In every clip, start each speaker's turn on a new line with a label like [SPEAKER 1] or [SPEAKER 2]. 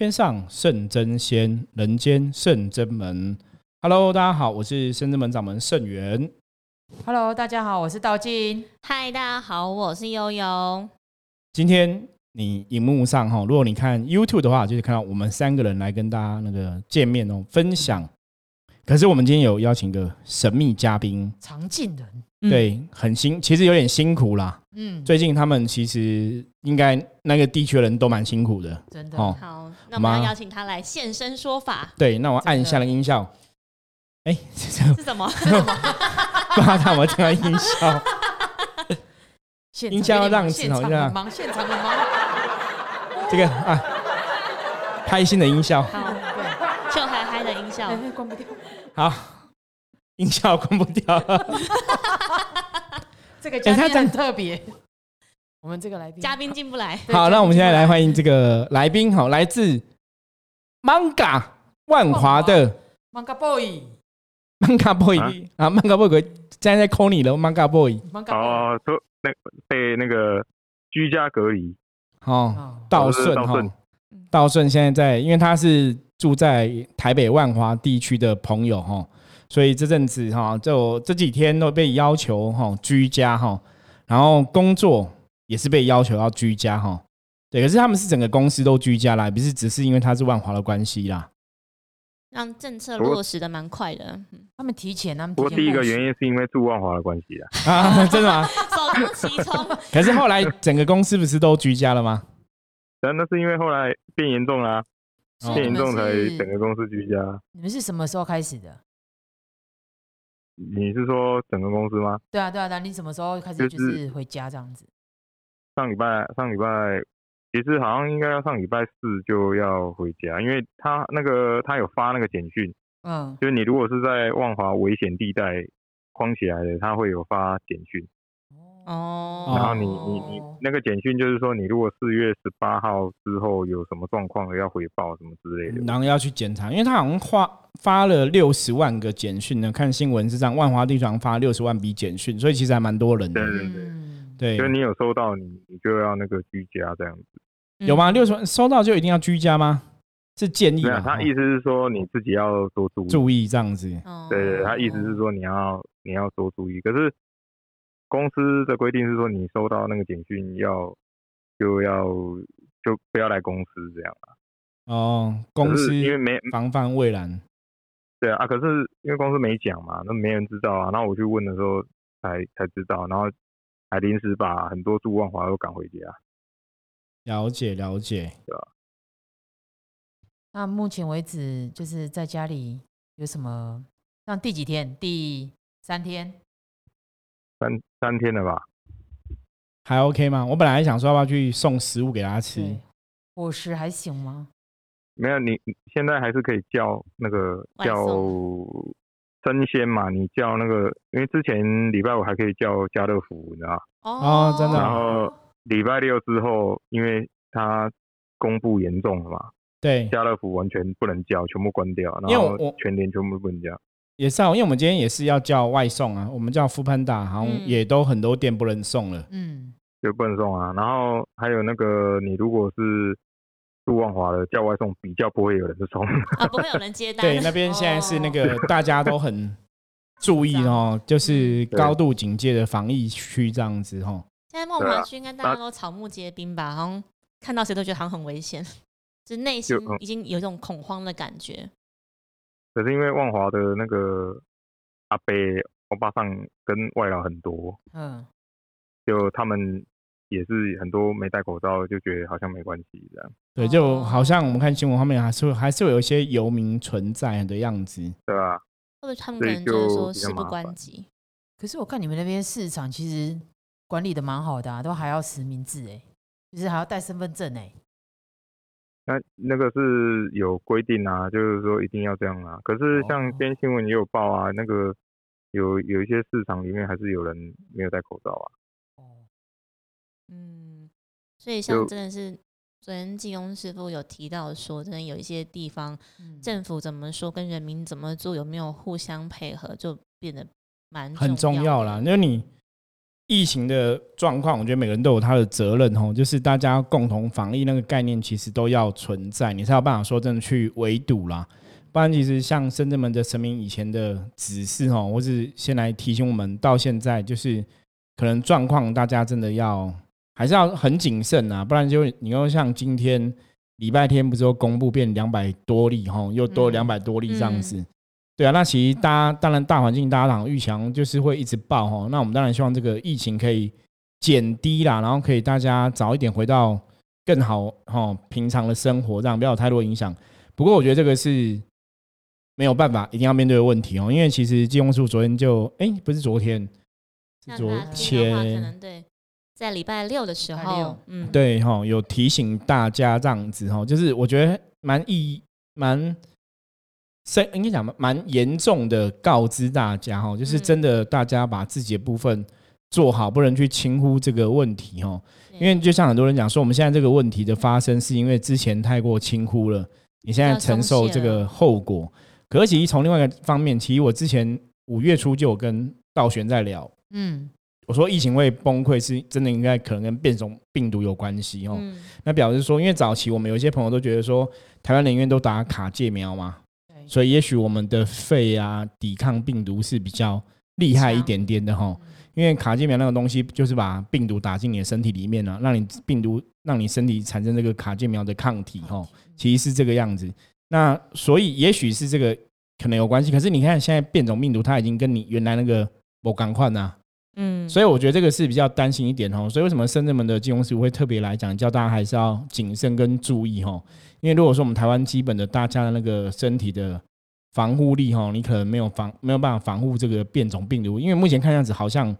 [SPEAKER 1] 天上圣真仙，人间圣真门。Hello，大家好，我是圣真门掌门圣元。
[SPEAKER 2] Hello，大家好，我是道静。
[SPEAKER 3] 嗨，大家好，我是悠悠。
[SPEAKER 1] 今天你荧幕上哈，如果你看 YouTube 的话，就是看到我们三个人来跟大家那个见面哦，分享。可是我们今天有邀请一个神秘嘉宾，
[SPEAKER 2] 常进人，
[SPEAKER 1] 对，很辛，其实有点辛苦啦。
[SPEAKER 2] 嗯，
[SPEAKER 1] 最近他们其实应该那个地区的人都蛮辛苦的。
[SPEAKER 2] 真的，
[SPEAKER 1] 哦
[SPEAKER 3] 好，那我们要邀请他来现身说法，
[SPEAKER 1] 对，那我按一下那个音效。哎，这个
[SPEAKER 3] 是什么？
[SPEAKER 1] 不知道他有没有听到音效？
[SPEAKER 2] 现
[SPEAKER 1] 音效要让
[SPEAKER 2] 现场
[SPEAKER 1] 好像
[SPEAKER 2] 很忙，现场很忙。
[SPEAKER 1] 这个啊，开心的音效。
[SPEAKER 3] 好，
[SPEAKER 2] 对，
[SPEAKER 3] 就嗨嗨的音效。
[SPEAKER 2] 哎，关不掉。
[SPEAKER 1] 好，音效关不掉了。
[SPEAKER 2] 这个嘉
[SPEAKER 1] 哎他
[SPEAKER 2] 很特别。我们这个来宾，
[SPEAKER 3] 嘉宾进不来，
[SPEAKER 1] 好，那我们现在来欢
[SPEAKER 2] 迎
[SPEAKER 1] 迎这个来宾，好，来自 Manga 万华的。
[SPEAKER 2] Manga Boy。
[SPEAKER 1] Manga Boy
[SPEAKER 4] 啊？
[SPEAKER 1] 啊，Manga Boy 现在在 call 你了，Manga Boy。
[SPEAKER 2] Manga Boy。
[SPEAKER 4] 哦，说那被那个居家隔离，
[SPEAKER 1] 哦，
[SPEAKER 2] 哦。
[SPEAKER 1] 道顺哈
[SPEAKER 4] 道顺，
[SPEAKER 1] 道顺现在在，因为他是住在台北万华地区的朋友哈，所以这阵子哈，就这几天都被要求哈居家哈，然后工作也是被要求要居家哈。对，可是他们是整个公司都居家啦，不是只是因为他是万华的关系啦。
[SPEAKER 3] 让政策落实的蛮快的，嗯
[SPEAKER 2] 他们提前，他们
[SPEAKER 4] 不过第一个原
[SPEAKER 2] 因，
[SPEAKER 4] 是因为住万华的关系啊。
[SPEAKER 1] 啊，真的吗？
[SPEAKER 3] 首当其冲。
[SPEAKER 1] 可是后来整个公司不是都居家了吗？
[SPEAKER 4] 但那是因为后来变严重啦、
[SPEAKER 1] 哦
[SPEAKER 4] 变严重才整个公司居家。
[SPEAKER 2] 你们是什么时候开始的？
[SPEAKER 4] 你是说整个公司吗？
[SPEAKER 2] 对啊，对啊，对啊，你什么时候开始
[SPEAKER 4] 就
[SPEAKER 2] 就是是回家这样子？
[SPEAKER 4] 上礼拜上礼拜其实好像应该要上礼拜四就要回家，因为他那个他有发那个简讯，
[SPEAKER 2] 嗯，
[SPEAKER 4] 就是你如果是在万华危险地带框起来的，他会有发简讯。
[SPEAKER 3] 哦，
[SPEAKER 4] 然后你你你那个简讯就是说，你如果四月十八号之后有什么状况要回报什么之类的。
[SPEAKER 1] 然后要去检查，因为他好像发发了六十万个简讯呢，看新闻是这样，万华地方发六十万笔简讯，所以其实还蛮多人的。
[SPEAKER 4] 对对对，
[SPEAKER 2] 嗯，
[SPEAKER 1] 对，
[SPEAKER 4] 就是你有收到你你就要那个居家这样子。
[SPEAKER 1] 有吗？
[SPEAKER 3] 嗯
[SPEAKER 1] 六十万收到就一定要居家吗？是建议
[SPEAKER 4] 没有，
[SPEAKER 1] 吧？哦
[SPEAKER 4] 他意思是说你自己要多注意。
[SPEAKER 1] 注意这样子。
[SPEAKER 4] 对，对他意思是说你要你要多注意。可是公司的规定是说，你收到那个简讯要就要就不要来公司这样啊。
[SPEAKER 1] 哦，公司
[SPEAKER 4] 因为没
[SPEAKER 1] 防范未然。
[SPEAKER 4] 对啊，可是因为公司没讲嘛，那没人知道啊。然后我去问的时候才才知道，然后还临时把很多住万华都赶回家。
[SPEAKER 1] 了解了解。
[SPEAKER 2] 那目前为止就是在家里有什么？像第几天？第三天？
[SPEAKER 4] 三三天了吧？
[SPEAKER 1] 还 OK 吗？我本来还想说要不要去送食物给他吃，
[SPEAKER 2] 对，伙食还行吗？
[SPEAKER 4] 没有，你你现在还是可以叫那个
[SPEAKER 3] 外
[SPEAKER 4] 叫生鲜嘛，你叫那个，因为之前礼拜五还可以叫家乐福，你知道吗，
[SPEAKER 1] 哦真的
[SPEAKER 4] 然后礼拜六之后，因为它公布严重了嘛，
[SPEAKER 1] 对，
[SPEAKER 4] 家乐福完全不能叫，全部关掉，然后
[SPEAKER 1] 因为我我
[SPEAKER 4] 全联全部不能叫。
[SPEAKER 1] 也是啊，因为我们今天也是要叫外送啊，我们叫 o o Panda，好像
[SPEAKER 3] 嗯
[SPEAKER 1] 也都很多店不能送了。
[SPEAKER 2] 嗯，
[SPEAKER 4] 就不能送啊。然后还有那个，你如果是杜万华的叫外送，比较不会有人送。
[SPEAKER 3] 啊，不会有人接单。
[SPEAKER 1] 对，那边现在是那个大家都很注意 哦，就是高度警戒的防疫区这样子哦。
[SPEAKER 3] 现在梦
[SPEAKER 4] 对啊
[SPEAKER 3] 华区应该大家都草木皆兵吧？好像看到谁都觉得好像很危险，就是内心已经有一种恐慌的感觉。
[SPEAKER 4] 可是因为万华的那个阿伯欧巴桑跟外劳很多，
[SPEAKER 2] 嗯，
[SPEAKER 4] 就他们也是很多没戴口罩，就觉得好像没关系这样，
[SPEAKER 1] 对，就
[SPEAKER 2] 哦
[SPEAKER 1] 好像我们看新闻后面还是会还是会有一些游民存在的样子。
[SPEAKER 4] 对吧？
[SPEAKER 3] 或者他们可能就是
[SPEAKER 4] 就
[SPEAKER 3] 说事不关己。
[SPEAKER 2] 可是我看你们那边市场其实管理的蛮好的啊，都还要实名制哎，就是还要带身份证哎。
[SPEAKER 4] 那那个是有规定啊，就是说一定要这样啊。可是像
[SPEAKER 2] 哦
[SPEAKER 4] 今天新闻也有报啊，那个有有一些市场里面还是有人没有戴口罩啊。
[SPEAKER 2] 哦，
[SPEAKER 3] 嗯，所以像真的是昨天技工师傅有提到说，真的有一些地方
[SPEAKER 2] 嗯
[SPEAKER 3] 政府怎么说跟人民怎么做，有没有互相配合，就变得蛮
[SPEAKER 1] 很重
[SPEAKER 3] 要
[SPEAKER 1] 啦。因为你疫情的状况，我觉得每个人都有他的责任哦，就是大家共同防疫那个概念，其实都要存在，你才有办法说真的去围堵啦。不然，其实像深圳门的神明以前的指示哦，或是先来提醒我们，到现在就是可能状况，大家真的要还是要很谨慎啊，不然就你又像今天礼拜天不是又公布变两百多例哈，又多两百多例这样子。对啊，那其实大家当然大环境大家讲预强就是会一直爆哈，那我们当然希望这个疫情可以减低啦，然后可以大家早一点回到更好哈平常的生活，这样不要有太多影响。不过我觉得这个是。没有办法，一定要面对的问题哦。因为其实金庸叔昨天就，哎，不是昨天，
[SPEAKER 3] 是昨天，可能对，在礼拜六的时候，
[SPEAKER 1] 嗯，对哈，有提醒大家这样子哈，就是我觉得蛮意蛮深，应该讲蛮严重的告知大家哈，就是真的大家把自己的部分做好，不能去轻忽这个问题哈。因为就像很多人讲说，我们现在这个问题的发生，是因为之前太过轻忽了，你现在承受这个后果。可其实从另外一个方面，其实我之前五月初就有跟道玄在聊，嗯，我说疫情会崩溃是真的，应该可能跟变种病毒有关系哦。那表示说，因为早期我们有一些朋友都觉得说，台湾人员都打卡介苗嘛，所以也许我们的肺啊抵抗病毒是比较厉害一点点的哈。因为卡介苗那个东西就是把病毒打进你的身体里面了，让你病毒让你身体产生这个卡介苗的抗体哈，其实是这个样子。那所以也许是这个可能有关系，可是你看现在变种病毒它已经跟你原来那个不赶快呐，嗯，所以我觉得这个是比较担心一点哦。所以为什么深圳门的金融师会特别来讲，叫大家还是要谨慎跟注意哦。因为如果说我们台湾基本的大家的那个身体的防护力哈，你可能没有防没有办法防护这个变种病毒，因为目前看样子好像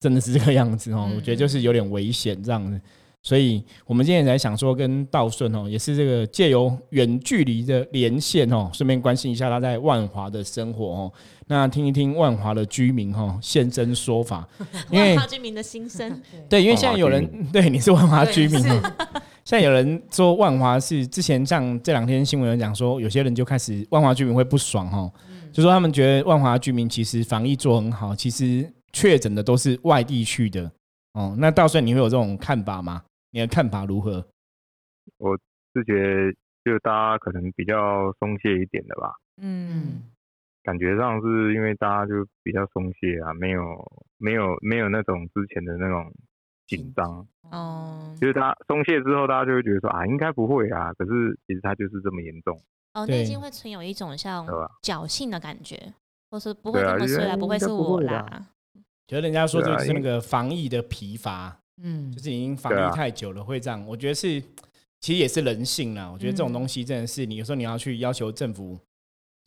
[SPEAKER 1] 真的是这个样子哦。我觉得就是有点危险这样子。所以，我们今天在想说，跟道顺哦，也是这个借由远距离的连线哦，顺便关心一下他在万华的生活哦。那听一听万华的居民哈现身说法，
[SPEAKER 3] 因为居民的心声。
[SPEAKER 1] 对，因为现在有人对你是万华居民嘛，现在有人说万华是之前像这两天新闻有讲说，有些人就开始万华居民会不爽哈，就说他们觉得万华居民其实防疫做很好，其实确诊的都是外地去的哦。那道顺你会有这种看法吗？你的看法如何？
[SPEAKER 4] 我是觉得，就大家可能比较松懈一点的吧。嗯，感觉上是因为大家就比较松懈啊，没有没有没有那种之前的那种紧张。哦，就是他松懈之后，大家就会觉得说啊，应该不会啊。可是其实他就是这么严重。
[SPEAKER 3] 哦，内心会存有一种像侥幸的感觉，或是不会这么衰啊，不会是我啦。
[SPEAKER 1] 觉得人家说就是那个防疫的疲乏。嗯，就是已经防疫太久了，会这样。我觉得是，其实也是人性啦。我觉得这种东西真的是，你有时候你要去要求政府，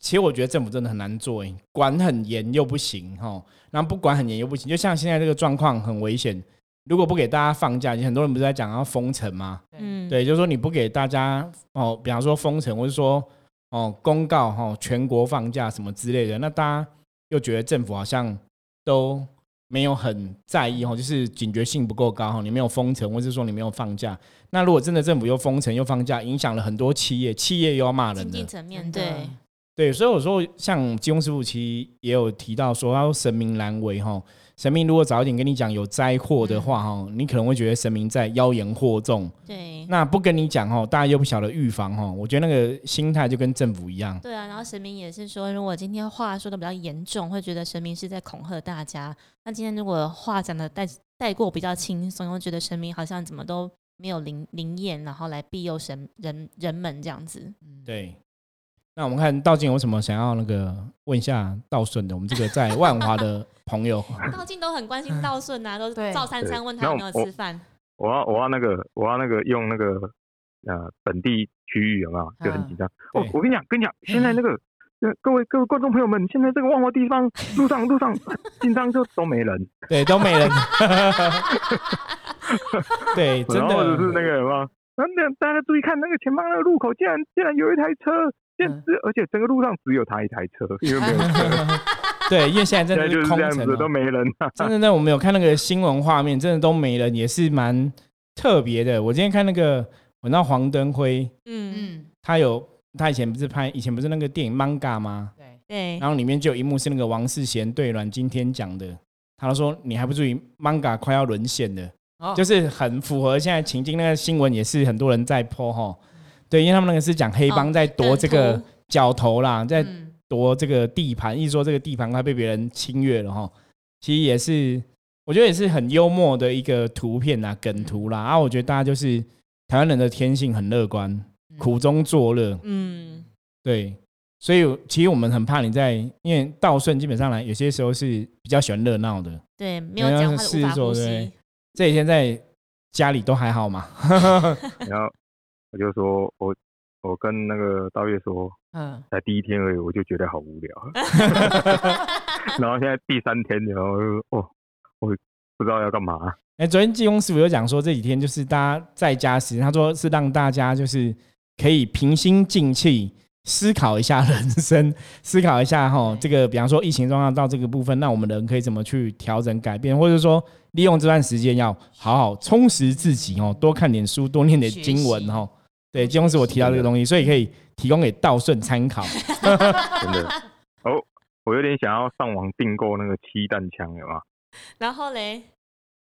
[SPEAKER 1] 其实我觉得政府真的很难做，管很严又不行哈，然后不管很严又不行。就像现在这个状况很危险，如果不给大家放假，很多人不是在讲要封城吗？嗯，对，就是说你不给大家哦，比方说封城，或者说哦公告哈全国放假什么之类的，那大家又觉得政府好像都。没有很在意哈，就是警觉性不够高哈。你没有封城，或者说你没有放假，那如果真的政府又封城又放假，影响了很多企业，企业又要骂人的。
[SPEAKER 3] 层面对
[SPEAKER 1] 对，所以我说像金庸师傅其实也有提到说，他说神明难为哈。神明如果早一点跟你讲有灾祸的话哈，你可能会觉得神明在妖言惑众。
[SPEAKER 3] 对，
[SPEAKER 1] 那不跟你讲哦，大家又不晓得预防哦。我觉得那个心态就跟政府一样。
[SPEAKER 3] 对啊，然后神明也是说，如果今天话说的比较严重，会觉得神明是在恐吓大家。那今天如果话讲的带带过比较轻松，会觉得神明好像怎么都没有灵灵验，然后来庇佑神人人们这样子。
[SPEAKER 1] 对。那我们看道静有什么想要那个问一下道顺的？我们这个在万华的朋友，
[SPEAKER 3] 道静都很关心道顺啊，都赵三餐问他有没有吃饭。
[SPEAKER 4] 我要我要那个我要那个用那个呃本地区域有没有就很紧张。哦，我跟你讲，跟你讲，现在那个各位各位观众朋友们，现在这个万华地方 路上路上紧张就都没人，
[SPEAKER 1] 对，都没人。对，真的。
[SPEAKER 4] 是那个什么，那大家注意看那个前方那个路口，竟然竟然有一台车。现是，而且整个路上只有他一台车，因为没有车。
[SPEAKER 1] 对，因为现在真的
[SPEAKER 4] 是
[SPEAKER 1] 空城，
[SPEAKER 4] 都没人。
[SPEAKER 1] 真的，那我们有看那个新闻画面，真的都没人，也是蛮特别的。我今天看那个，我那黄登辉，嗯嗯，他有他以前不是拍，以前不是那个电影《Manga》吗？
[SPEAKER 3] 对对。
[SPEAKER 1] 然后里面就有一幕是那个王世贤对阮经天讲的。他说你还不注意，manga 快要沦陷了，就是很符合现在情境。那个新闻也是很多人在泼哈，对，因为他们那个是讲黑帮在夺这个角头啦，在夺这个地盘，一说这个地盘快被别人侵略了哈，其实也是我觉得也是很幽默的一个图片呐，梗图啦。啊，我觉得大家就是台湾人的天性很乐观，苦中作乐，嗯，对。所以其实我们很怕你在，因为道顺基本上来有些时候是比较喜欢热闹的，
[SPEAKER 3] 对，没有讲话无法呼吸。
[SPEAKER 1] 这几天在家里都还好嘛？
[SPEAKER 4] 然后我就说，我我跟那个道月说，嗯，才第一天而已，我就觉得好无聊。然后现在第三天，然后哦，我不知道要干嘛。
[SPEAKER 1] 哎，昨天济公师傅有讲说，这几天就是大家在家时，他说是让大家就是可以平心静气。思考一下人生，思考一下哈，这个比方说疫情状况到这个部分，那我们人可以怎么去调整改变，或者说利用这段时间要好好充实自己哦，多看点书，多念点经文哈。对，济公师傅提到这个东西，所以可以提供给道顺参考。
[SPEAKER 4] 真的哦，我有点想要上网订购那个七弹枪，有吗？
[SPEAKER 3] 然后嘞？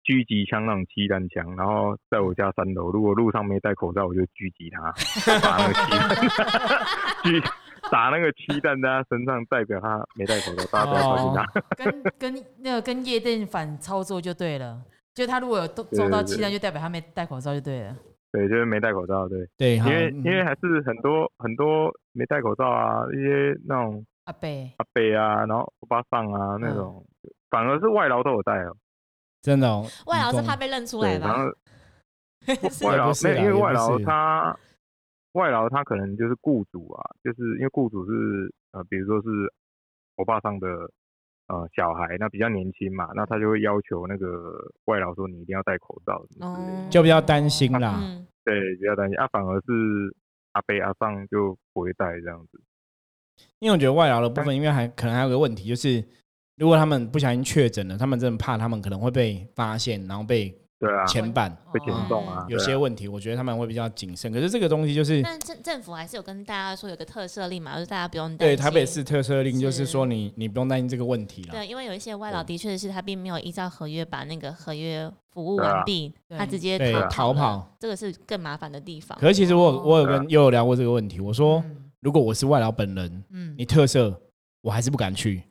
[SPEAKER 4] 狙击枪那种气弹枪，然后在我家三楼，如果路上没戴口罩，我就狙击他，打那个气弹，狙打那个气弹在他身上，代表他没戴口罩，大家不要靠近他。
[SPEAKER 2] 跟跟那个跟夜店反操作就对了，就他如果有中到七弹，就代表他没戴口罩就对了。
[SPEAKER 4] 对，就是没戴口罩，对
[SPEAKER 1] 对，
[SPEAKER 4] 因为因为还是很多很多没戴口罩啊，一些那种
[SPEAKER 2] 阿伯
[SPEAKER 4] 阿伯啊，然后欧巴桑啊那种，反而是外劳都有戴哦。
[SPEAKER 1] 真的哦，
[SPEAKER 3] 外劳是怕被认出来吧？
[SPEAKER 4] 外劳没有，因为外劳他外劳他可能就是雇主啊，就是因为雇主是呃，比如说是欧巴桑的呃小孩，那比较年轻嘛，那他就会要求那个外劳说你一定要戴口罩，
[SPEAKER 1] 就比较担心啦。
[SPEAKER 4] 对，比较担心啊，反而是阿贝阿上就不会戴这样子。
[SPEAKER 1] 因为我觉得外劳的部分，因为还可能还有个问题就是。如果他们不小心确诊了，他们真的怕他们可能会被发现，然后被
[SPEAKER 4] 对啊。
[SPEAKER 1] 牵绊，
[SPEAKER 4] 被牵动啊，
[SPEAKER 1] 有些问题，我觉得他们会比较谨慎。可是这个东西就是，
[SPEAKER 3] 但政政府还是有跟大家说有个特赦令嘛，就是大家不用担
[SPEAKER 1] 对台北市特赦令，就是说你你不用担心这个问题了。
[SPEAKER 3] 对，因为有一些外劳的确是他并没有依照合约把那个合约服务完毕，他直接逃跑，这个是更麻烦的地方。
[SPEAKER 1] 可是其实我我有跟又有聊过这个问题，我说如果我是外劳本人，嗯，你特赦我还是不敢去，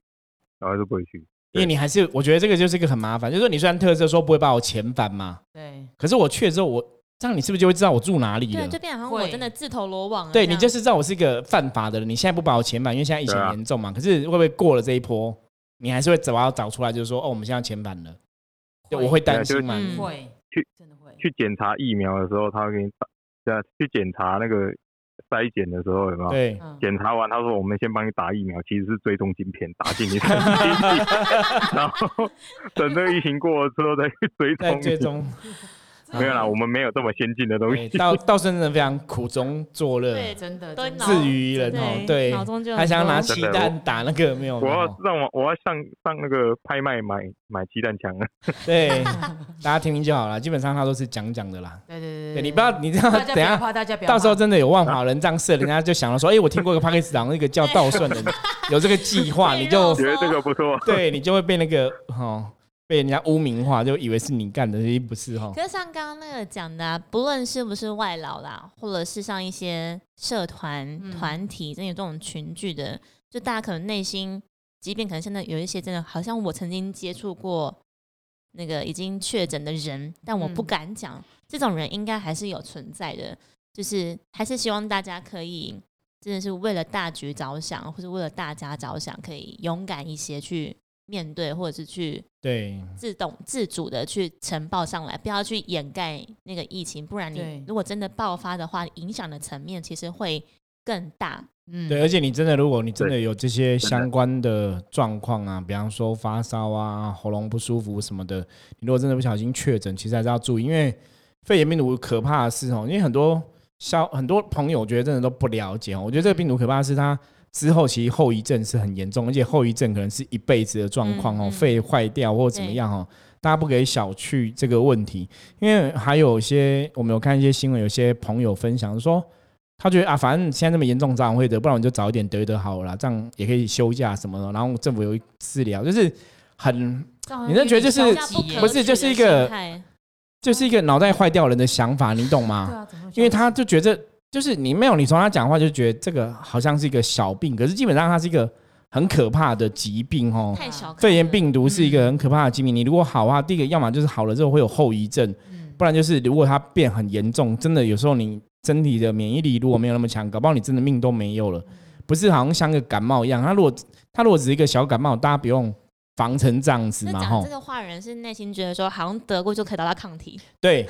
[SPEAKER 4] 我还是不会去。
[SPEAKER 1] 因为你还是，我觉得这个就是一个很麻烦，就是说你虽然特色说不会把我遣返嘛，
[SPEAKER 2] 对，
[SPEAKER 1] 可是我去了之后，我这样你是不是就会知道我住哪里了？
[SPEAKER 3] 对，就变成我真的自投罗网。
[SPEAKER 1] 对你就是知道我是一个犯法的人，你现在不把我遣返，因为现在疫情严重嘛。可是会不会过了这一波，你还是会找要找出来，就是说哦，我们现在遣返了，我会担心吗？
[SPEAKER 2] 会
[SPEAKER 4] 去真的会去检查疫苗的时候，他会给你打，对啊，去检查那个。筛检的时候有没有？
[SPEAKER 1] 对，
[SPEAKER 4] 检查完他说我们先帮你打疫苗，其实是追踪晶片打进你身体，然后等这个疫情过了之后再追踪。
[SPEAKER 1] 追踪。
[SPEAKER 4] 没有啦，我们没有这么先进的东西。
[SPEAKER 1] 道道生真的非常苦中作乐，
[SPEAKER 2] 对，真的，
[SPEAKER 1] 自娱人哦，对，还想要拿鸡蛋打那个没有？
[SPEAKER 4] 我要让我我要上上那个拍卖买买鸡蛋枪啊！
[SPEAKER 1] 对，大家听听就好了，基本上他都是讲讲的啦。
[SPEAKER 2] 对对对，
[SPEAKER 1] 你不要你这样，等下到时候真的有万华人这样设，人家就想了说，哎，我听过一个帕克斯党那个叫道顺的，有这个计划，你就
[SPEAKER 4] 觉得这个不错，
[SPEAKER 1] 对你就会被那个哈。被人家污名化，就以为是你干的，其实不是哈。
[SPEAKER 3] 可是像刚刚那个讲的，不论是不是外劳啦，或者是像一些社团团体，真有这种群聚的，就大家可能内心，即便可能现在有一些真的，好像我曾经接触过那个已经确诊的人，但我不敢讲，这种人应该还是有存在的。就是还是希望大家可以真的是为了大局着想，或者为了大家着想，可以勇敢一些去。面对，或者是去
[SPEAKER 1] 对
[SPEAKER 3] 自动自主的去呈报上来，不要去掩盖那个疫情，不然你如果真的爆发的话，影响的层面其实会更大。
[SPEAKER 1] 嗯，对，而且你真的，如果你真的有这些相关的状况啊，比方说发烧啊、喉咙不舒服什么的，你如果真的不小心确诊，其实还是要注意，因为肺炎病毒可怕的是哦，因为很多消很多朋友觉得真的都不了解哦，我觉得这个病毒可怕的是它。之后其实后遗症是很严重，而且后遗症可能是一辈子的状况哦，肺坏掉或者怎么样哦，大家不可以小觑这个问题。因为还有一些我们有看一些新闻，有些朋友分享说，他觉得啊，反正现在这么严重，早晚会得，不然我就早一点得得好了，这样也可以休假什么的。然后政府有治疗，就是很，你那觉得就是不是就是一个就是一个脑袋坏掉人的想法，你懂吗？因为他就觉得就是你没有你从他讲话就觉得这个好像是一个小病，可是基本上它是一个很可怕的疾病哦。肺炎病毒是一个很可怕的疾病，你如果好话，第一个要么就是好了之后会有后遗症，不然就是如果它变很严重，真的有时候你身体的免疫力如果没有那么强，搞不好你真的命都没有了。不是好像像个感冒一样，它如果它如果只是一个小感冒，大家不用防成这样子嘛。
[SPEAKER 3] 讲这个话人是内心觉得说，好像得过就可以得到抗体。
[SPEAKER 1] 对，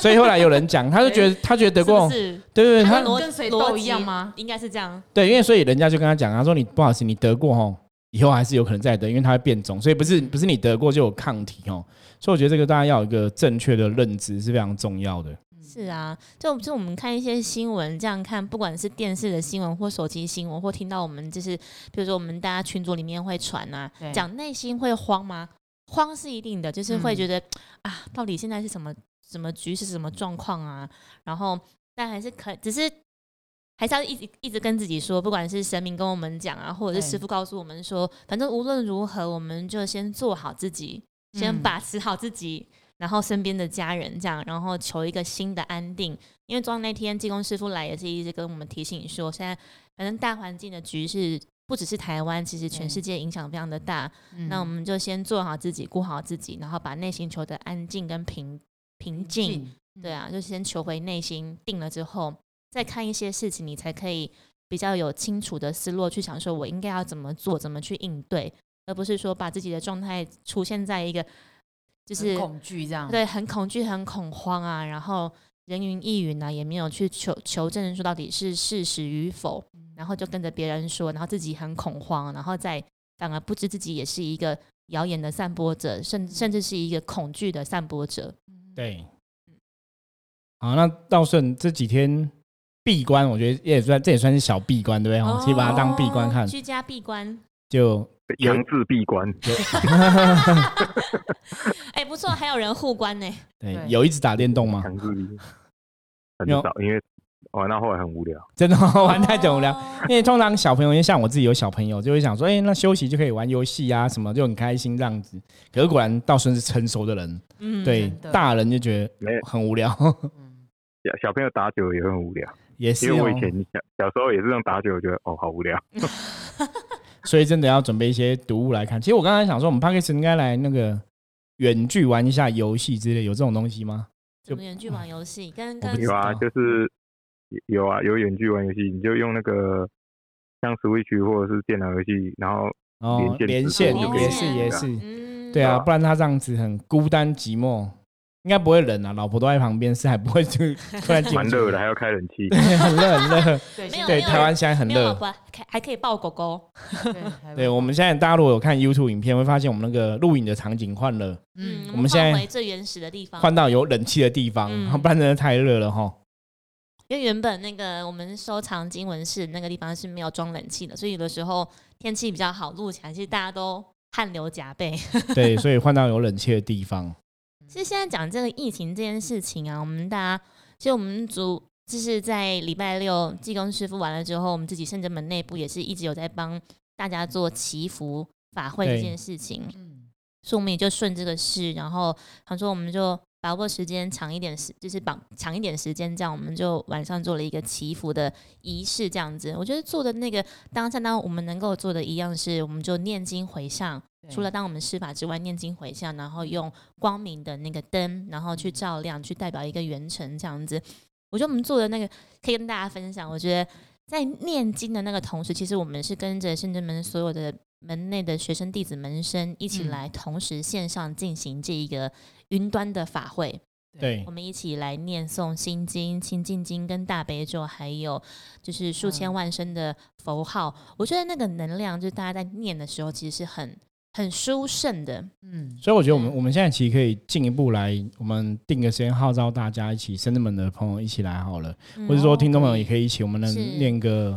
[SPEAKER 1] 所以后来有人讲，他就觉得他觉得得过，
[SPEAKER 3] 对
[SPEAKER 1] 对对，他
[SPEAKER 2] 跟谁都一样吗？
[SPEAKER 3] 应该是这样。
[SPEAKER 1] 对，因为所以人家就跟他讲，他说你不好意思，你得过吼，以后还是有可能再得，因为它会变种，所以不是不是你得过就有抗体哦。所以我觉得这个大家要有一个正确的认知是非常重要的。
[SPEAKER 3] 是啊，就就我们看一些新闻，这样看，不管是电视的新闻或手机新闻，或听到我们就是，比如说我们大家群组里面会传啊，讲内心会慌吗？慌是一定的，就是会觉得啊，到底现在是什么什么局，是什么状况啊？然后但还是可，只是还是要一直一直跟自己说，不管是神明跟我们讲啊，或者是师傅告诉我们说，反正无论如何，我们就先做好自己，先把持好自己。然后身边的家人这样，然后求一个新的安定。因为装那天济公师傅来也是一直跟我们提醒说，现在反正大环境的局势不只是台湾，其实全世界影响非常的大。那我们就先做好自己，顾好自己，然后把内心求得安静跟平平静。对啊，就先求回内心定了之后，再看一些事情，你才可以比较有清楚的思路去想说，我应该要怎么做，怎么去应对，而不是说把自己的状态出现在一个。就是
[SPEAKER 2] 恐惧这样，
[SPEAKER 3] 对，很恐惧，很恐慌啊，然后人云亦云啊，也没有去求求证说到底是事实与否，然后就跟着别人说，然后自己很恐慌，然后再反而不知自己也是一个谣言的散播者，甚甚至是一个恐惧的散播者。
[SPEAKER 1] 对，好，那道顺这几天闭关，我觉得也算这也算是小闭关，对不对？可以把它当闭关看，
[SPEAKER 3] 居家闭关
[SPEAKER 1] 就。
[SPEAKER 4] 强制闭关，
[SPEAKER 3] 哎，不错，还有人互关呢。
[SPEAKER 1] 对，有一直打电动吗？
[SPEAKER 4] 强制闭，很少，因为玩到后来很无聊。
[SPEAKER 1] 真的 玩太久无聊，因为通常小朋友，因为像我自己有小朋友，就会想说，哎，那休息就可以玩游戏啊，什么就很开心这样子。可是果然道顺是成熟的人，嗯，对，大人就觉得没很无聊。
[SPEAKER 4] 小小朋友打久也很无聊，
[SPEAKER 1] 也是。
[SPEAKER 4] 因为我以前小小时候也是这样打久，我觉得哦，好无聊。
[SPEAKER 1] 所以真的要准备一些读物来看。其实我刚才想说，我们 p a r k 应该来那个远距玩一下游戏之类，有这种东西吗？
[SPEAKER 3] 就远距玩游戏，跟
[SPEAKER 4] 有啊，就是有啊，有远距玩游戏，你就用那个像 Switch 或者是电脑游戏，然后
[SPEAKER 1] 哦连线也是也是，对啊，不然他这样子很孤单寂寞。应该不会冷啊，老婆都在旁边，是还不会就突然
[SPEAKER 4] 蛮热的，还要开冷气，
[SPEAKER 1] 很热很热。
[SPEAKER 3] 对，
[SPEAKER 1] 台湾现在很热，
[SPEAKER 3] 还可以抱狗狗。
[SPEAKER 1] 对，我们现在大家如果有看 YouTube 影片，会发现我们那个录影的场景换了。
[SPEAKER 3] 嗯，我们现在最原始的地方，
[SPEAKER 1] 换到有冷气的地方，不然真的太热了哈。
[SPEAKER 3] 因为原本那个我们收藏经文室那个地方是没有装冷气的，所以有的时候天气比较好，录起来其实大家都汗流浃背。
[SPEAKER 1] 对，所以换到有冷气的地方。
[SPEAKER 3] 其实现在讲这个疫情这件事情啊，我们大家其实我们组就是在礼拜六济公师傅完了之后，我们自己圣者门内部也是一直有在帮大家做祈福法会这件事情，嗯，所以我们也就顺这个事，然后他说我们就把握时间长一点时，就是绑长一点时间，这样我们就晚上做了一个祈福的仪式，这样子，我觉得做的那个当下当我们能够做的一样是，我们就念经回向。除了当我们施法之外，念经回向，然后用光明的那个灯，然后去照亮，去代表一个元辰这样子。我觉得我们做的那个可以跟大家分享。我觉得在念经的那个同时，其实我们是跟着圣真门所有的门内的学生弟子门生一起来，同时线上进行这一个云端的法会。
[SPEAKER 1] 对，
[SPEAKER 3] 我们一起来念诵心经、清净经跟大悲咒，还有就是数千万声的佛号。我觉得那个能量，就是大家在念的时候，其实是很。很殊胜的，
[SPEAKER 1] 嗯，所以我觉得我们我们现在其实可以进一步来，我们定个时间号召大家一起，深圳门的朋友一起来好了，或者说听众朋友也可以一起，我们能念个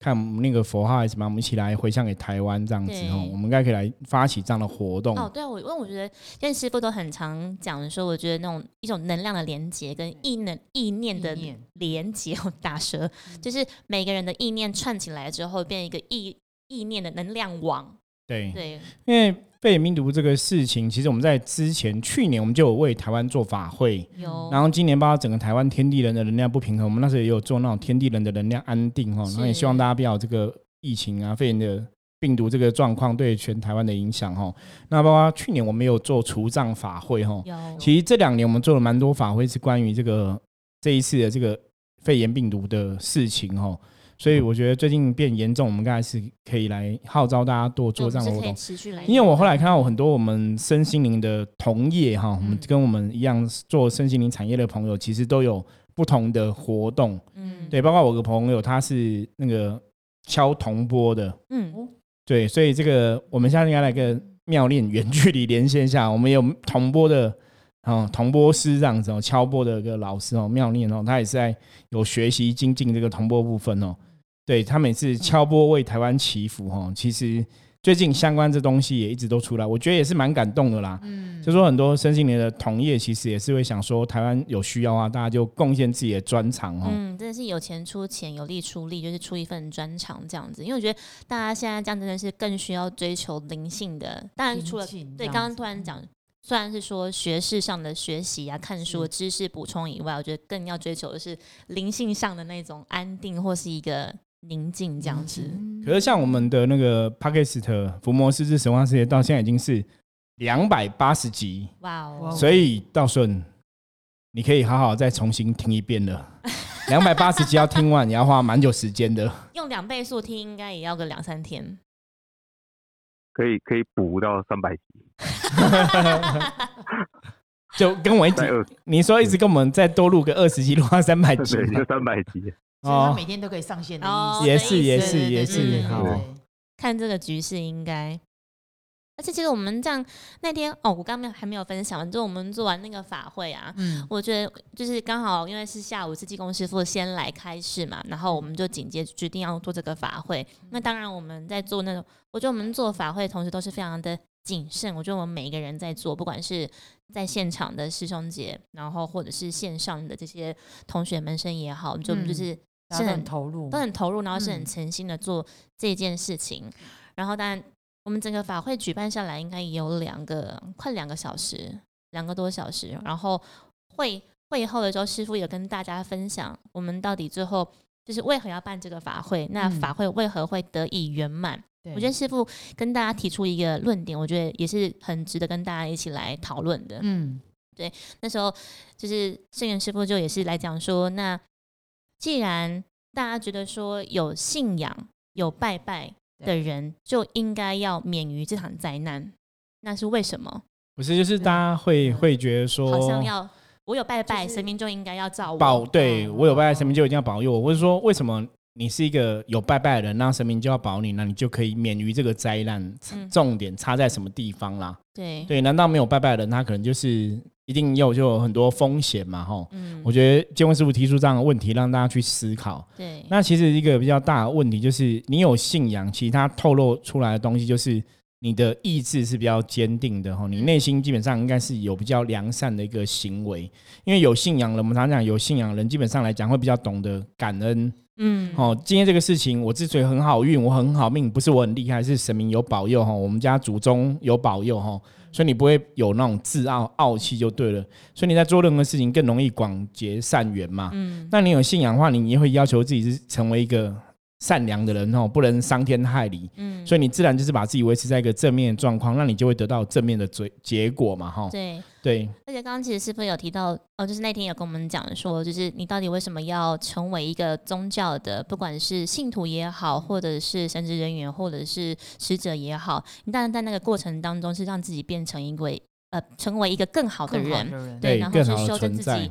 [SPEAKER 1] 看那个佛号还是什么，我们一起来回向给台湾这样子哦，我们应该可以来发起这样的活动。
[SPEAKER 3] 哦，对啊，我因为我觉得现在师傅都很常讲说，我觉得那种一种能量的连接跟意能意念的连接，打蛇就是每个人的意念串起来之后，变一个意意念的能量网。
[SPEAKER 1] 对。
[SPEAKER 3] 对，
[SPEAKER 1] 因为肺炎病毒这个事情，其实我们在之前去年我们就有为台湾做法会，
[SPEAKER 3] 有，
[SPEAKER 1] 然后今年包括整个台湾天地人的能量不平衡，我们那时候也有做那种天地人的能量安定哈，然后也希望大家不要这个疫情啊肺炎的病毒这个状况对全台湾的影响哈。那包括去年我们有做除障法会哈，
[SPEAKER 3] 有，
[SPEAKER 1] 其实这两年我们做了蛮多法会，是关于这个这一次的这个肺炎病毒的事情哈。所以我觉得最近变严重，我们刚才是可以来号召大家多做这样的活动。因为我后来看到很多我们身心灵的同业哈，我们跟我们一样做身心灵产业的朋友，其实都有不同的活动。嗯，对，包括我个朋友他是那个敲铜钵的。嗯，对，所以这个我们现在应该来个妙练远距离连线下，我们有铜钵的啊，铜钵师这样子哦，敲钵的一个老师哦，妙念哦，他也是在有学习精进这个铜钵部分哦。对他每次敲钵为台湾祈福哈，其实最近相关这东西也一直都出来，我觉得也是蛮感动的啦。嗯，就说很多身心灵的同业其实也是会想说，台湾有需要啊，大家就贡献自己的专长哈。
[SPEAKER 3] 嗯，真的是有钱出钱，有力出力，就是出一份专长这样子。因为我觉得大家现在这样真的是更需要追求灵性的。当然，除了对刚刚突然讲，虽然是说学识上的学习啊、看书知识补充以外，我觉得更要追求的是灵性上的那种安定或是一个。宁静这样子，
[SPEAKER 1] 可是像我们的那个 p a k i s t 福摩斯之神话世界到现在已经是两百八十集，哇哦！所以道顺，你可以好好再重新听一遍了。两百八十集要听完，你要花蛮久时间的。
[SPEAKER 3] 用两倍速听，应该也要个两三天。
[SPEAKER 4] 可以可以补到三百集，
[SPEAKER 1] 就跟我一起。你说一直跟我们再多录个二十集，录到三百集，
[SPEAKER 4] 就三百集。
[SPEAKER 2] 所以他每天都可以上线的意思，
[SPEAKER 1] 也是也是也是好。
[SPEAKER 3] 看这个局势应该，而且其实我们这样那天哦，我刚没有还没有分享完，就我们做完那个法会啊，嗯，我觉得就是刚好因为是下午是济公师傅先来开示嘛，然后我们就紧接决定要做这个法会。那当然我们在做那种，我觉得我们做法会同时都是非常的谨慎。我觉得我们每一个人在做，不管是在现场的师兄姐，然后或者是线上的这些同学门生也好，就就是。
[SPEAKER 2] 是很投入，
[SPEAKER 3] 都很投入，然后是很诚心的做这件事情。然后，当然，我们整个法会举办下来，应该也有两个快两个小时，两个多小时。然后会会后的时候，师傅也跟大家分享，我们到底最后就是为何要办这个法会？那法会为何会得以圆满？我觉得师傅跟大家提出一个论点，我觉得也是很值得跟大家一起来讨论的。嗯，对，那时候就是圣元师傅就也是来讲说，那。既然大家觉得说有信仰、有拜拜的人就应该要免于这场灾难，那是为什么？
[SPEAKER 1] 不是，就是大家会会觉得说，
[SPEAKER 3] 好像要我有拜拜，神明就应该要照我
[SPEAKER 1] 保。对我有拜拜，神明就一定要保佑我。或者说，为什么你是一个有拜拜的人，那神明就要保你，那你就可以免于这个灾难？重点差在什么地方啦？
[SPEAKER 3] 对
[SPEAKER 1] 对，难道没有拜拜的人，他可能就是？一定有就有很多风险嘛，吼，嗯，我觉得建文师傅提出这样的问题，让大家去思考。
[SPEAKER 3] 对，
[SPEAKER 1] 那其实一个比较大的问题就是，你有信仰，其他透露出来的东西就是你的意志是比较坚定的，哈，你内心基本上应该是有比较良善的一个行为。因为有信仰了，我们常讲有信仰人，基本上来讲会比较懂得感恩。嗯，哦，今天这个事情我之所以很好运，我很好命，不是我很厉害，是神明有保佑哈，我们家祖宗有保佑哈。所以你不会有那种自傲傲气就对了，所以你在做任何事情更容易广结善缘嘛。嗯，那你有信仰的话，你也会要求自己是成为一个。善良的人哦，不能伤天害理，嗯，所以你自然就是把自己维持在一个正面的状况，那你就会得到正面的结结果嘛，哈。
[SPEAKER 3] 对
[SPEAKER 1] 对。
[SPEAKER 3] 而且刚刚其实师傅有提到，哦，就是那天有跟我们讲说，就是你到底为什么要成为一个宗教的，不管是信徒也好，或者是神职人员，或者是使者也好，你当然在那个过程当中是让自己变成一位呃，成为一个更好的人，
[SPEAKER 1] 对，
[SPEAKER 3] 然后去修正自己。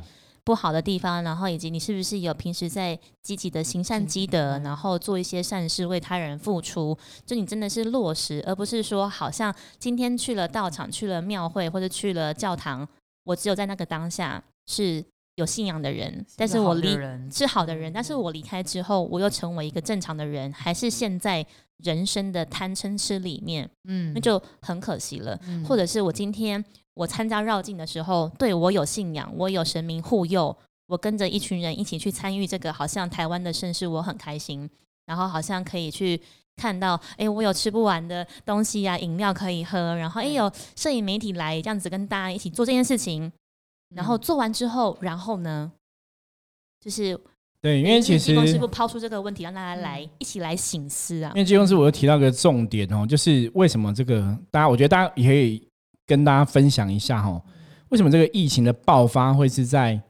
[SPEAKER 3] 不好的地方，然后以及你是不是有平时在积极的行善积德，然后做一些善事为他人付出，就你真的是落实，而不是说好像今天去了道场、去了庙会或者去了教堂，我只有在那个当下是有信仰的人，但是我离是好的人，但是我离开之后，我又成为一个正常的人，还是现在人生的贪嗔痴里面，嗯，那就很可惜了，或者是我今天。我参加绕境的时候，对我有信仰，我有神明护佑，我跟着一群人一起去参与这个，好像台湾的盛世，我很开心。然后好像可以去看到，哎，我有吃不完的东西呀，饮料可以喝，然后哎有摄影媒体来这样子跟大家一起做这件事情，然后做完之后，然后呢，就是
[SPEAKER 1] 对，因为其实
[SPEAKER 3] 师傅抛出这个问题，让大家来一起来醒思啊。
[SPEAKER 1] 因为金庸师我又提到个重点哦，就是为什么这个大家，我觉得大家也可以跟大家分享一下哈，为什么这个疫情的爆发会是在。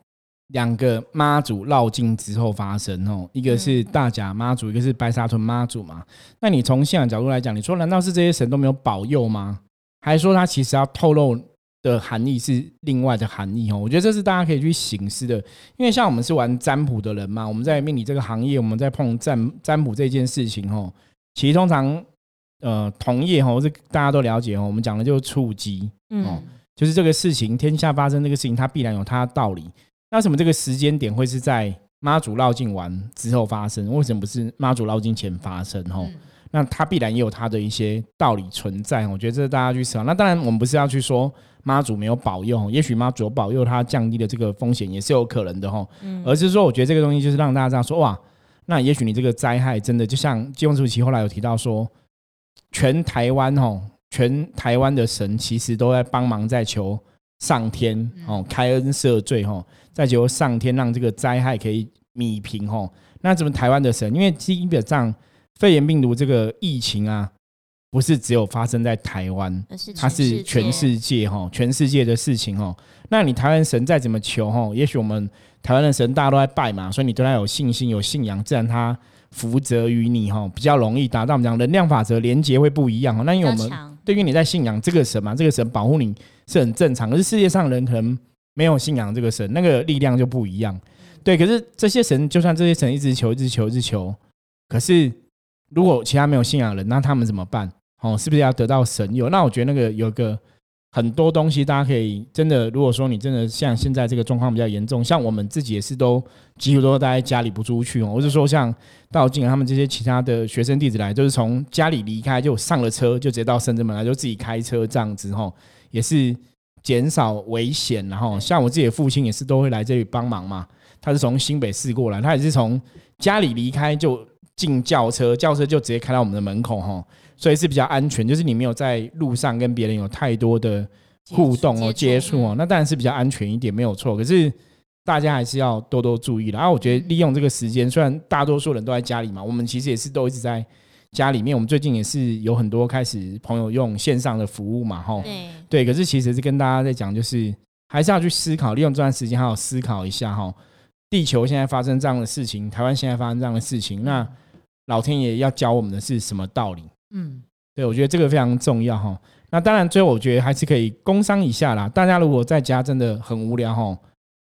[SPEAKER 1] 两个妈祖绕境之后发生哦，一个是大甲妈祖，一个是白沙屯妈祖嘛。那你从信仰角度来讲，你说难道是这些神都没有保佑吗？还是说他其实要透露的含义是另外的含义哦？我觉得这是大家可以去醒思的。因为像我们是玩占卜的人嘛，我们在命理这个行业，我们在碰占占卜这件事情哦，其实通常呃同业哦，是大家都了解哦，我们讲的就是触及哦，就是这个事情天下发生这个事情，它必然有它的道理。那什么这个时间点会是在妈祖绕境完之后发生？为什么不是妈祖绕境前发生？哦，那它必然也有它的一些道理存在。我觉得这是大家去思考。那当然，我们不是要去说妈祖没有保佑，也许妈祖有保佑，他降低的这个风险也是有可能的，吼。而是说，我觉得这个东西就是让大家这样说：哇，那也许你这个灾害真的就像金庸主席后来有提到说，全台湾吼，全台湾的神其实都在帮忙在求上天哦，开恩赦罪吼。在求上天让这个灾害可以弭平吼，那怎么台湾的神？因为基本上肺炎病毒这个疫情啊，不是只有发生在台湾，它是全世界哈，全世界的事情哈。那你台湾神再怎么求哈，也许我们台湾的神大家都在拜嘛，所以你对他有信心、有信仰，自然他福泽于你哈，比较容易达到我们讲能量法则连接会不一样哈。那因为我们对于你在信仰这个神嘛，这个神保护你是很正常，可是世界上人可能。没有信仰这个神，那个力量就不一样。对，可是这些神，就算这些神一直求、一直求、一直求，可是如果其他没有信仰的人，那他们怎么办？哦，是不是要得到神有？那我觉得那个有个很多东西，大家可以真的，如果说你真的像现在这个状况比较严重，像我们自己也是都几乎都待在家里不出去哦。我是说，像道静他们这些其他的学生弟子来，就是从家里离开就上了车，就直接到深圳门来，就自己开车这样子哈，也是。减少危险，然后像我自己的父亲也是都会来这里帮忙嘛。他是从新北市过来，他也是从家里离开就进轿车，轿车就直接开到我们的门口哈，所以是比较安全。就是你没有在路上跟别人有太多的互动哦、接触哦，那当然是比较安全一点，没有错。可是大家还是要多多注意了。然后我觉得利用这个时间，虽然大多数人都在家里嘛，我们其实也是都一直在。家里面，我们最近也是有很多开始朋友用线上的服务嘛，哈，对，对，可是其实是跟大家在讲，就是还是要去思考，利用这段时间好好思考一下，哈，地球现在发生这样的事情，台湾现在发生这样的事情，那老天爷要教我们的是什么道理？嗯，对，我觉得这个非常重要，哈。那当然，最后我觉得还是可以工商一下啦。大家如果在家真的很无聊，哈，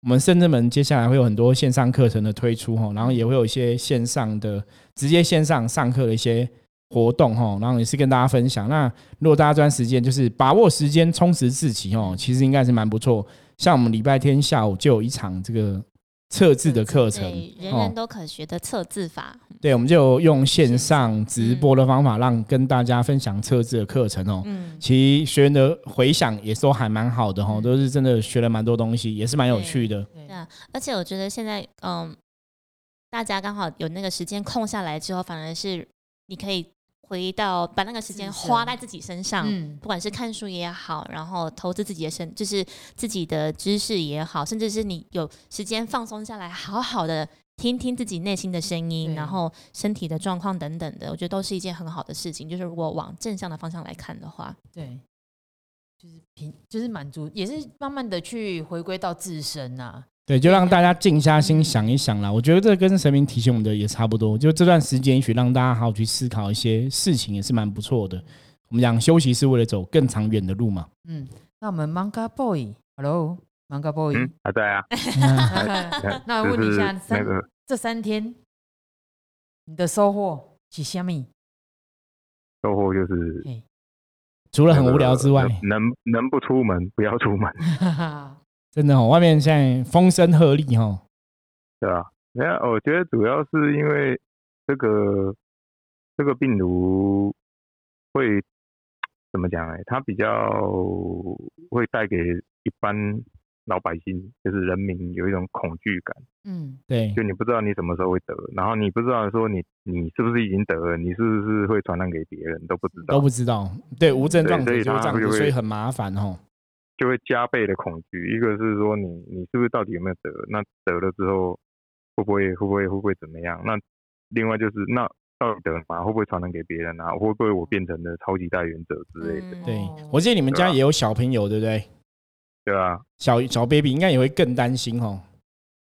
[SPEAKER 1] 我们深圳门接下来会有很多线上课程的推出，哈，然后也会有一些线上的。直接线上上课的一些活动哈，然后也是跟大家分享。那如果大家这段时间就是把握时间充实自己哦，其实应该是蛮不错。像我们礼拜天下午就有一场这个测字的课程，
[SPEAKER 3] 人人都可学的测字法。
[SPEAKER 1] 对，我们就用线上直播的方法，让跟大家分享测字的课程哦。嗯，其实学员的回想也都还蛮好的哈，都是真的学了蛮多东西，也是蛮有趣的。
[SPEAKER 3] 对啊，而且我觉得现在嗯。大家刚好有那个时间空下来之后，反而是你可以回到把那个时间花在自己身上，不管是看书也好，然后投资自己的身，就是自己的知识也好，甚至是你有时间放松下来，好好的听听自己内心的声音，然后身体的状况等等的，我觉得都是一件很好的事情。就是如果往正向的方向来看的话，
[SPEAKER 2] 对，就是平，就是满足，也是慢慢的去回归到自身呐。
[SPEAKER 1] 对，就让大家静下心想一想啦。我觉得这跟神明提醒我们的也差不多。就这段时间，也许让大家好好去思考一些事情，也是蛮不错的。我们讲休息是为了走更长远的路嘛。
[SPEAKER 2] 嗯，那我们 Manga Boy，Hello，Manga Boy，
[SPEAKER 4] 还在啊。
[SPEAKER 2] 那问你一下，三这三天你的收获是什么？
[SPEAKER 4] 收获就是
[SPEAKER 1] 除了很无聊之外，
[SPEAKER 4] 能能不出门不要出门。
[SPEAKER 1] 真的哦，外面现在风声鹤唳哈。
[SPEAKER 4] 对啊，那我觉得主要是因为这个这个病毒会怎么讲？哎，它比较会带给一般老百姓，就是人民有一种恐惧感。
[SPEAKER 1] 嗯，对，
[SPEAKER 4] 就你不知道你什么时候会得，然后你不知道说你你是不是已经得了，你是不是会传染给别人都不知道，
[SPEAKER 1] 都不知道。对，无症状
[SPEAKER 4] 所以
[SPEAKER 1] 就这样子，所以很麻烦哦。
[SPEAKER 4] 就会加倍的恐惧。一个是说你你是不是到底有没有得？那得了之后会不会会不会会不会怎么样？那另外就是那到底得嘛会不会传染给别人啊？会不会我变成了超级代言者之类的？
[SPEAKER 1] 对，我记得你们家也有小朋友，对不对？
[SPEAKER 4] 对啊，
[SPEAKER 1] 小小 baby 应该也会更担心哦。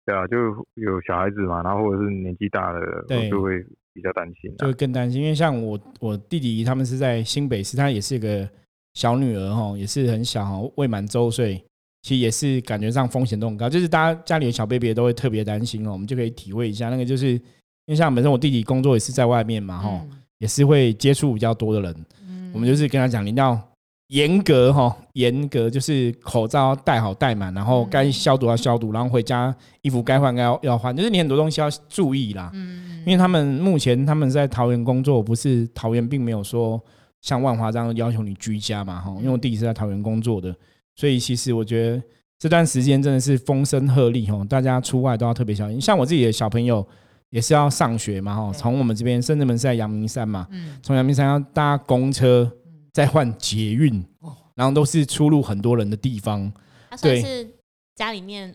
[SPEAKER 4] 对啊，就有小孩子嘛，然后或者是年纪大的，对，就会比较担心，
[SPEAKER 1] 就会更担心。因为像我我弟弟他们是在新北市，他也是一个。小女儿哈也是很小哈，未满周岁，其实也是感觉上风险都很高。就是大家家里的小 baby 都会特别担心哦，我们就可以体会一下那个，就是因为像本身我弟弟工作也是在外面嘛哈，也是会接触比较多的人。我们就是跟他讲，你要严格哈，严格就是口罩戴好戴满，然后该消毒要消毒，然后回家衣服该换该要换，就是你很多东西要注意啦。嗯，因为他们目前他们在桃园工作，不是桃园并没有说。像万华这样要求你居家嘛，哈，因为我弟弟是在桃园工作的，所以其实我觉得这段时间真的是风声鹤唳，哈，大家出外都要特别小心。像我自己的小朋友也是要上学嘛，哈，从我们这边深圳门是在阳明山嘛，从阳明山要搭公车，再换捷运，然后都是出入很多人的地方，
[SPEAKER 3] 对，是家里面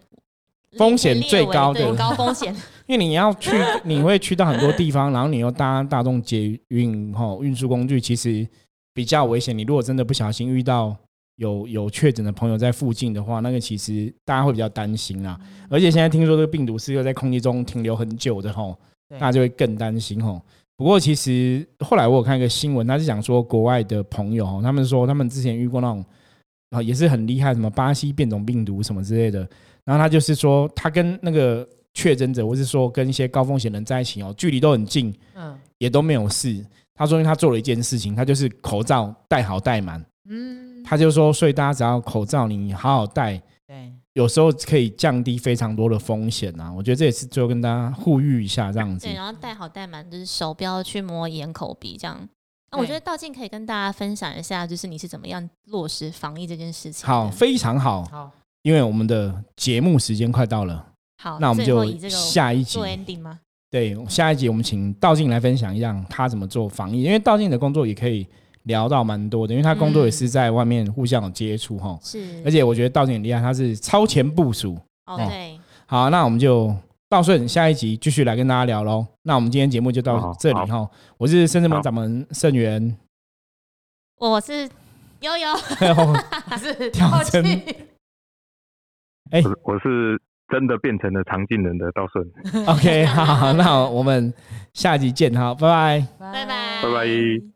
[SPEAKER 1] 风险最高的
[SPEAKER 3] 高风险，
[SPEAKER 1] 因为你要去，你会去到很多地方，然后你又搭大众捷运哈运输工具，其实比较危险。你如果真的不小心遇到有有确诊的朋友在附近的话，那个其实大家会比较担心啦。而且现在听说这个病毒是又在空气中停留很久的吼，大家就会更担心吼。不过其实后来我有看一个新闻，他是讲说国外的朋友，他们说他们之前遇过那种啊也是很厉害，什么巴西变种病毒什么之类的。然后他就是说，他跟那个确诊者，或是说跟一些高风险人在一起哦，距离都很近，嗯，也都没有事。他说，因为他做了一件事情，他就是口罩戴好戴满，嗯，他就说，所以大家只要口罩你好好戴，对，有时候可以降低非常多的风险啊。我觉得这也是最后跟大家呼吁一下这样子。
[SPEAKER 3] 对，然后戴好戴满，就是手不要去摸眼口鼻这样。那我觉得道静可以跟大家分享一下，就是你是怎么样落实防疫这件事情。
[SPEAKER 1] 好，非常好。
[SPEAKER 3] 好。
[SPEAKER 1] 因为我们的节目时间快到了，
[SPEAKER 3] 好，
[SPEAKER 1] 那我们就下一集
[SPEAKER 3] 做 ending 吗？
[SPEAKER 1] 对，下一集我们请道静来分享一样他怎么做防疫。因为道静的工作也可以聊到蛮多的，因为他工作也是在外面互相有接触哈。
[SPEAKER 3] 是，
[SPEAKER 1] 而且我觉得道静很厉害，他是超前部署。
[SPEAKER 3] 哦，对。
[SPEAKER 1] 好，那我们就道顺下一集继续来跟大家聊喽。那我们今天节目就到这里哈。我是深圳门掌门盛元，
[SPEAKER 3] 我是悠悠，
[SPEAKER 2] 是跳针。
[SPEAKER 4] 哎，我是真的变成了常进人的道顺。
[SPEAKER 1] OK，好，那我们下集见，好，拜拜，
[SPEAKER 3] 拜拜，
[SPEAKER 4] 拜拜。